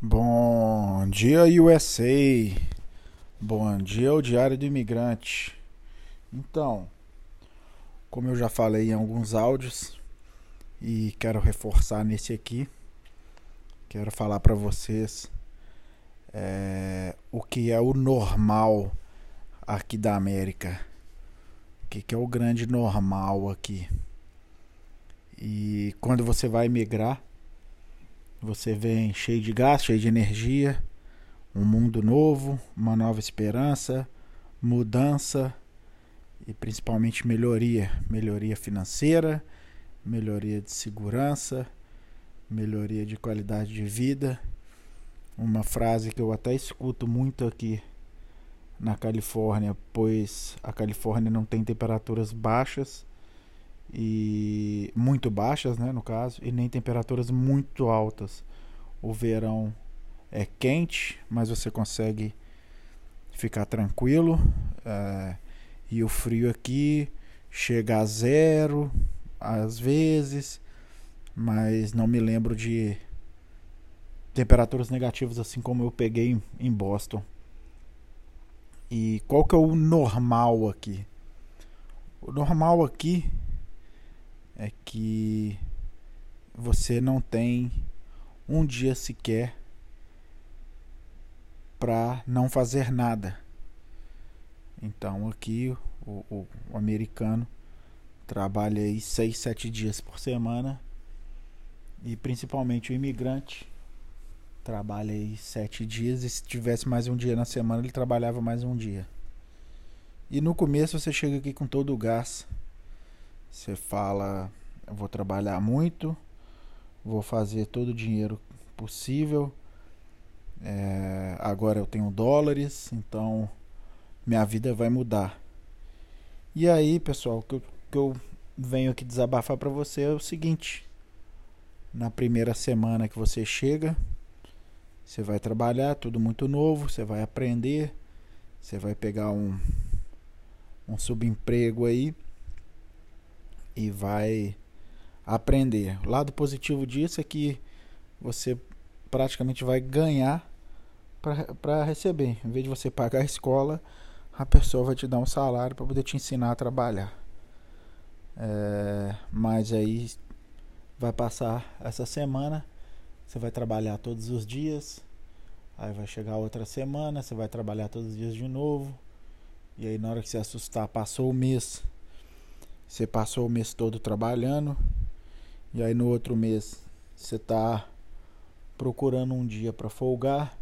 Bom dia, USA. Bom dia, o Diário do Imigrante. Então, como eu já falei em alguns áudios e quero reforçar nesse aqui, quero falar para vocês é, o que é o normal aqui da América. O que, que é o grande normal aqui. E quando você vai migrar, você vem cheio de gás, cheio de energia, um mundo novo, uma nova esperança, mudança e principalmente melhoria, melhoria financeira, melhoria de segurança, melhoria de qualidade de vida. Uma frase que eu até escuto muito aqui na Califórnia, pois a Califórnia não tem temperaturas baixas e muito baixas, né, no caso, e nem temperaturas muito altas. O verão é quente, mas você consegue ficar tranquilo. É, e o frio aqui chega a zero às vezes, mas não me lembro de temperaturas negativas assim como eu peguei em Boston. E qual que é o normal aqui? O normal aqui é que você não tem um dia sequer para não fazer nada. Então aqui o, o, o, americano trabalha aí seis, sete dias por semana e principalmente o imigrante trabalha aí sete dias e se tivesse mais um dia na semana ele trabalhava mais um dia. E no começo você chega aqui com todo o gás você fala, vou trabalhar muito, vou fazer todo o dinheiro possível. É, agora eu tenho dólares, então minha vida vai mudar. E aí, pessoal, o que que eu venho aqui desabafar para você é o seguinte: na primeira semana que você chega, você vai trabalhar, tudo muito novo, você vai aprender, você vai pegar um, um subemprego aí e vai aprender. O lado positivo disso é que você praticamente vai ganhar para receber. Em vez de você pagar a escola, a pessoa vai te dar um salário para poder te ensinar a trabalhar. É, mas aí vai passar essa semana, você vai trabalhar todos os dias. Aí vai chegar outra semana, você vai trabalhar todos os dias de novo. E aí na hora que você assustar, passou o mês você passou o mês todo trabalhando e aí no outro mês você está procurando um dia para folgar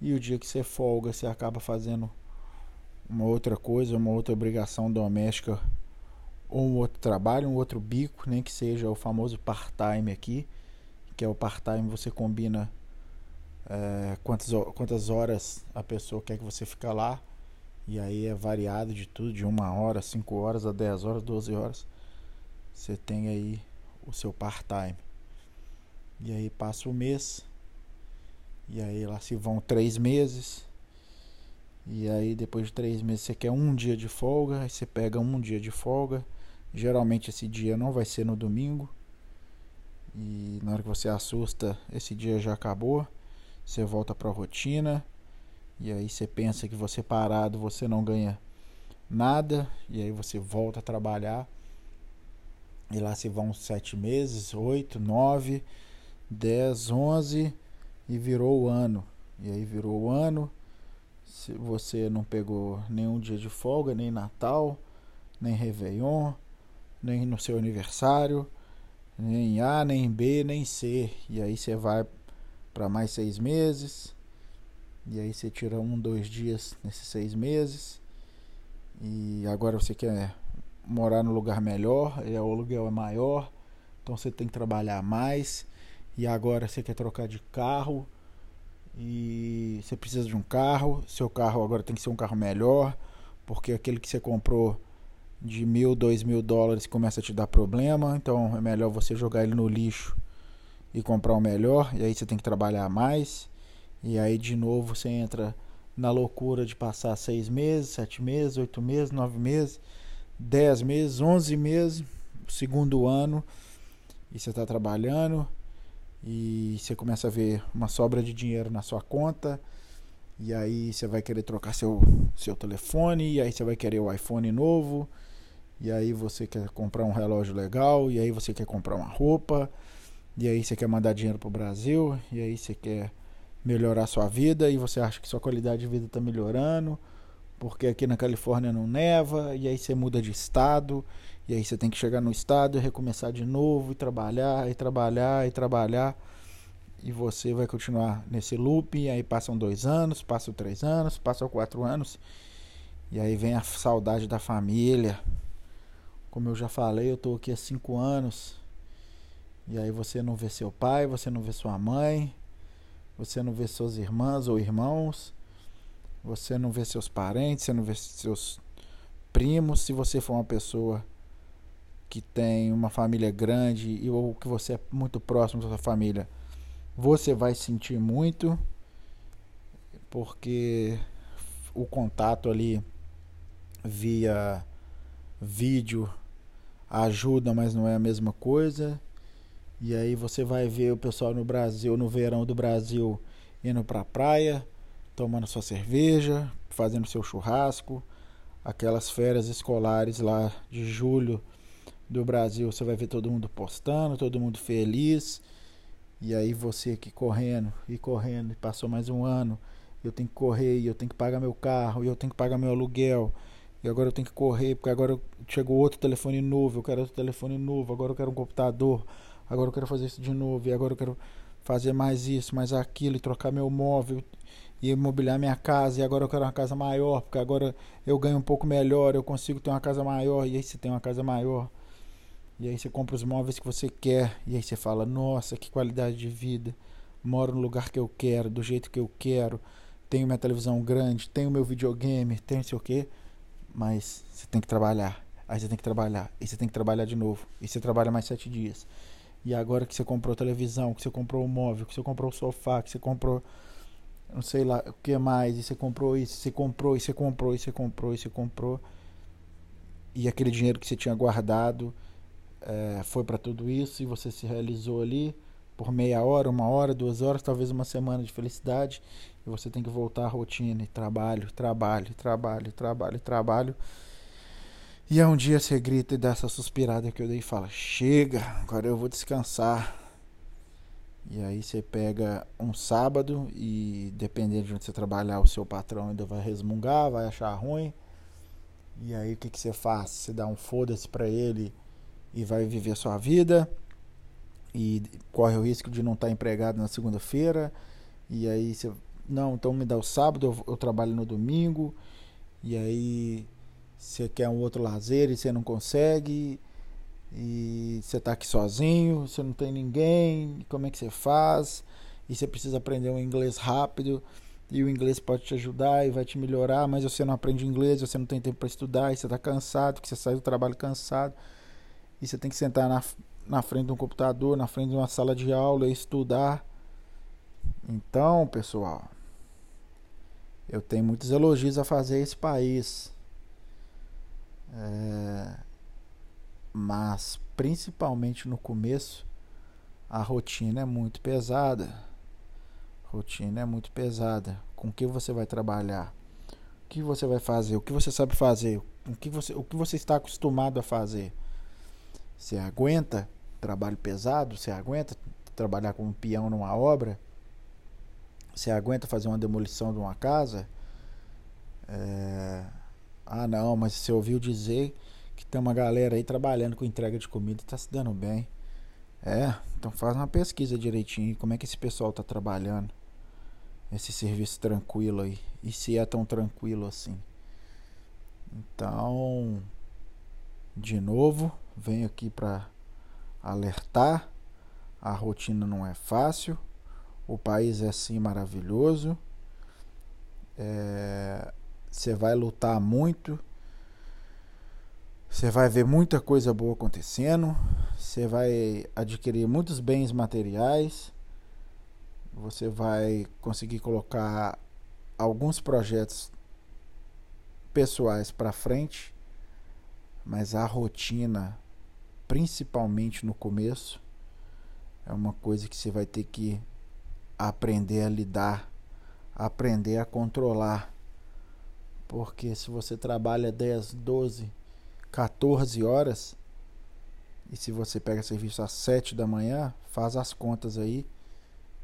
e o dia que você folga você acaba fazendo uma outra coisa, uma outra obrigação doméstica ou um outro trabalho, um outro bico, nem que seja o famoso part-time aqui, que é o part-time você combina é, quantas, quantas horas a pessoa quer que você fica lá e aí é variado de tudo, de uma hora, cinco horas a dez horas, doze horas. Você tem aí o seu part-time. E aí passa o mês. E aí lá se vão três meses. E aí depois de três meses você quer um dia de folga. Aí você pega um dia de folga. Geralmente esse dia não vai ser no domingo. E na hora que você assusta, esse dia já acabou. Você volta para a rotina. E aí você pensa que você parado você não ganha nada. E aí você volta a trabalhar. E lá se vão sete meses, oito, nove, dez, onze e virou o ano. E aí virou o ano. Se você não pegou nenhum dia de folga, nem Natal, nem Réveillon, nem no seu aniversário, nem A, nem B, nem C. E aí você vai para mais seis meses e aí você tira um, dois dias nesses seis meses. E agora você quer morar no lugar melhor, e o aluguel é maior, então você tem que trabalhar mais. E agora você quer trocar de carro e você precisa de um carro. Seu carro agora tem que ser um carro melhor, porque aquele que você comprou de mil, dois mil dólares começa a te dar problema. Então é melhor você jogar ele no lixo e comprar um melhor. E aí você tem que trabalhar mais. E aí de novo você entra na loucura de passar seis meses, sete meses, oito meses, nove meses, dez meses, onze meses, segundo ano, e você está trabalhando, e você começa a ver uma sobra de dinheiro na sua conta. E aí você vai querer trocar seu, seu telefone, e aí você vai querer o iPhone novo, e aí você quer comprar um relógio legal, e aí você quer comprar uma roupa, e aí você quer mandar dinheiro pro Brasil, e aí você quer melhorar sua vida, e você acha que sua qualidade de vida está melhorando, porque aqui na Califórnia não neva, e aí você muda de estado, e aí você tem que chegar no estado e recomeçar de novo, e trabalhar, e trabalhar, e trabalhar. E você vai continuar nesse loop, aí passam dois anos, passam três anos, passam quatro anos. E aí vem a saudade da família. Como eu já falei, eu tô aqui há cinco anos. E aí você não vê seu pai, você não vê sua mãe, você não vê suas irmãs ou irmãos, você não vê seus parentes, você não vê seus primos. Se você for uma pessoa que tem uma família grande ou que você é muito próximo da sua família, você vai sentir muito, porque o contato ali via vídeo ajuda, mas não é a mesma coisa. E aí você vai ver o pessoal no Brasil, no verão do Brasil, indo pra praia, tomando sua cerveja, fazendo seu churrasco. Aquelas férias escolares lá de julho do Brasil, você vai ver todo mundo postando, todo mundo feliz. E aí você aqui correndo e correndo, e passou mais um ano, eu tenho que correr, e eu tenho que pagar meu carro, e eu tenho que pagar meu aluguel, e agora eu tenho que correr, porque agora chegou outro telefone novo, eu quero outro telefone novo, agora eu quero um computador, agora eu quero fazer isso de novo, e agora eu quero fazer mais isso, mais aquilo, e trocar meu móvel, e imobiliar minha casa, e agora eu quero uma casa maior, porque agora eu ganho um pouco melhor, eu consigo ter uma casa maior, e aí você tem uma casa maior. E aí você compra os móveis que você quer. E aí você fala, nossa, que qualidade de vida. Moro no lugar que eu quero, do jeito que eu quero. Tenho minha televisão grande, tenho meu videogame, tenho sei o quê. Mas você tem que trabalhar. Aí você tem que trabalhar. E você tem que trabalhar de novo. E você trabalha mais sete dias. E agora que você comprou televisão, que você comprou o móvel, que você comprou o sofá, que você comprou não sei lá o que mais, e você comprou isso, você comprou, e você comprou, e você comprou, e você comprou. E aquele dinheiro que você tinha guardado é, foi para tudo isso e você se realizou ali por meia hora, uma hora, duas horas, talvez uma semana de felicidade e você tem que voltar à rotina e trabalho, trabalho, trabalho, trabalho, trabalho. E aí um dia você grita e dá essa suspirada que eu dei e fala: Chega, agora eu vou descansar. E aí você pega um sábado e dependendo de onde você trabalhar, o seu patrão ainda vai resmungar, vai achar ruim. E aí o que, que você faz? Você dá um foda-se pra ele e vai viver a sua vida e corre o risco de não estar empregado na segunda-feira e aí você não então me dá o sábado eu, eu, trabalho no domingo e aí você quer um outro lazer e você não consegue e você está aqui sozinho você não tem ninguém como é que você faz e você precisa aprender um inglês rápido e o inglês pode te ajudar e vai te melhorar mas você não aprende inglês você não tem tempo para estudar e você está cansado que você sai do trabalho cansado e você tem que sentar na, na frente de um computador, na frente de uma sala de aula e estudar. Então, pessoal, eu tenho muitos elogios a fazer a esse país. É, mas, principalmente no começo, a rotina é muito pesada. Rotina é muito pesada. Com o que você vai trabalhar? O que você vai fazer? O que você sabe fazer? O que você, o que você está acostumado a fazer? Você aguenta trabalho pesado? Você aguenta trabalhar como peão numa obra? Você aguenta fazer uma demolição de uma casa? É... Ah, não, mas você ouviu dizer que tem uma galera aí trabalhando com entrega de comida e tá se dando bem. É, então faz uma pesquisa direitinho. Como é que esse pessoal tá trabalhando? Esse serviço tranquilo aí. E se é tão tranquilo assim? Então, de novo, venho aqui para alertar. A rotina não é fácil. O país é sim maravilhoso. Você vai lutar muito. Você vai ver muita coisa boa acontecendo. Você vai adquirir muitos bens materiais. Você vai conseguir colocar alguns projetos pessoais para frente, mas a rotina principalmente no começo, é uma coisa que você vai ter que aprender a lidar, aprender a controlar. Porque se você trabalha 10, 12, 14 horas, e se você pega serviço às 7 da manhã, faz as contas aí.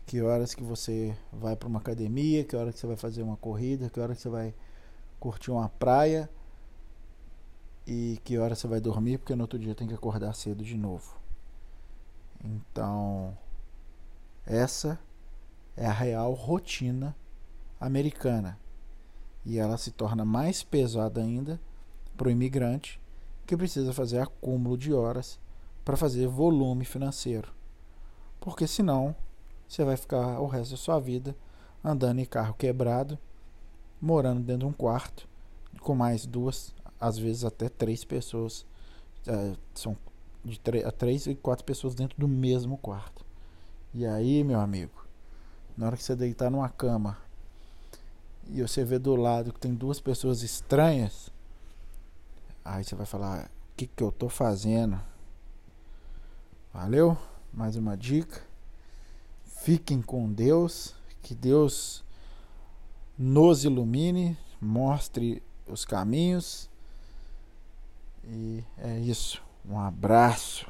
Que horas que você vai para uma academia, que hora que você vai fazer uma corrida, que hora que você vai curtir uma praia e que hora você vai dormir, porque no outro dia tem que acordar cedo de novo. Então, essa é a real rotina americana. E ela se torna mais pesada ainda para o imigrante que precisa fazer acúmulo de horas para fazer volume financeiro. Porque senão você vai ficar o resto da sua vida andando em carro quebrado, morando dentro de um quarto com mais duas, às vezes até três pessoas. É, são de três e quatro pessoas dentro do mesmo quarto. E aí, meu amigo, na hora que você deitar numa cama e você vê do lado que tem duas pessoas estranhas, aí você vai falar: o que, que eu tô fazendo? Valeu? Mais uma dica. Fiquem com Deus, que Deus nos ilumine, mostre os caminhos. E é isso. Um abraço.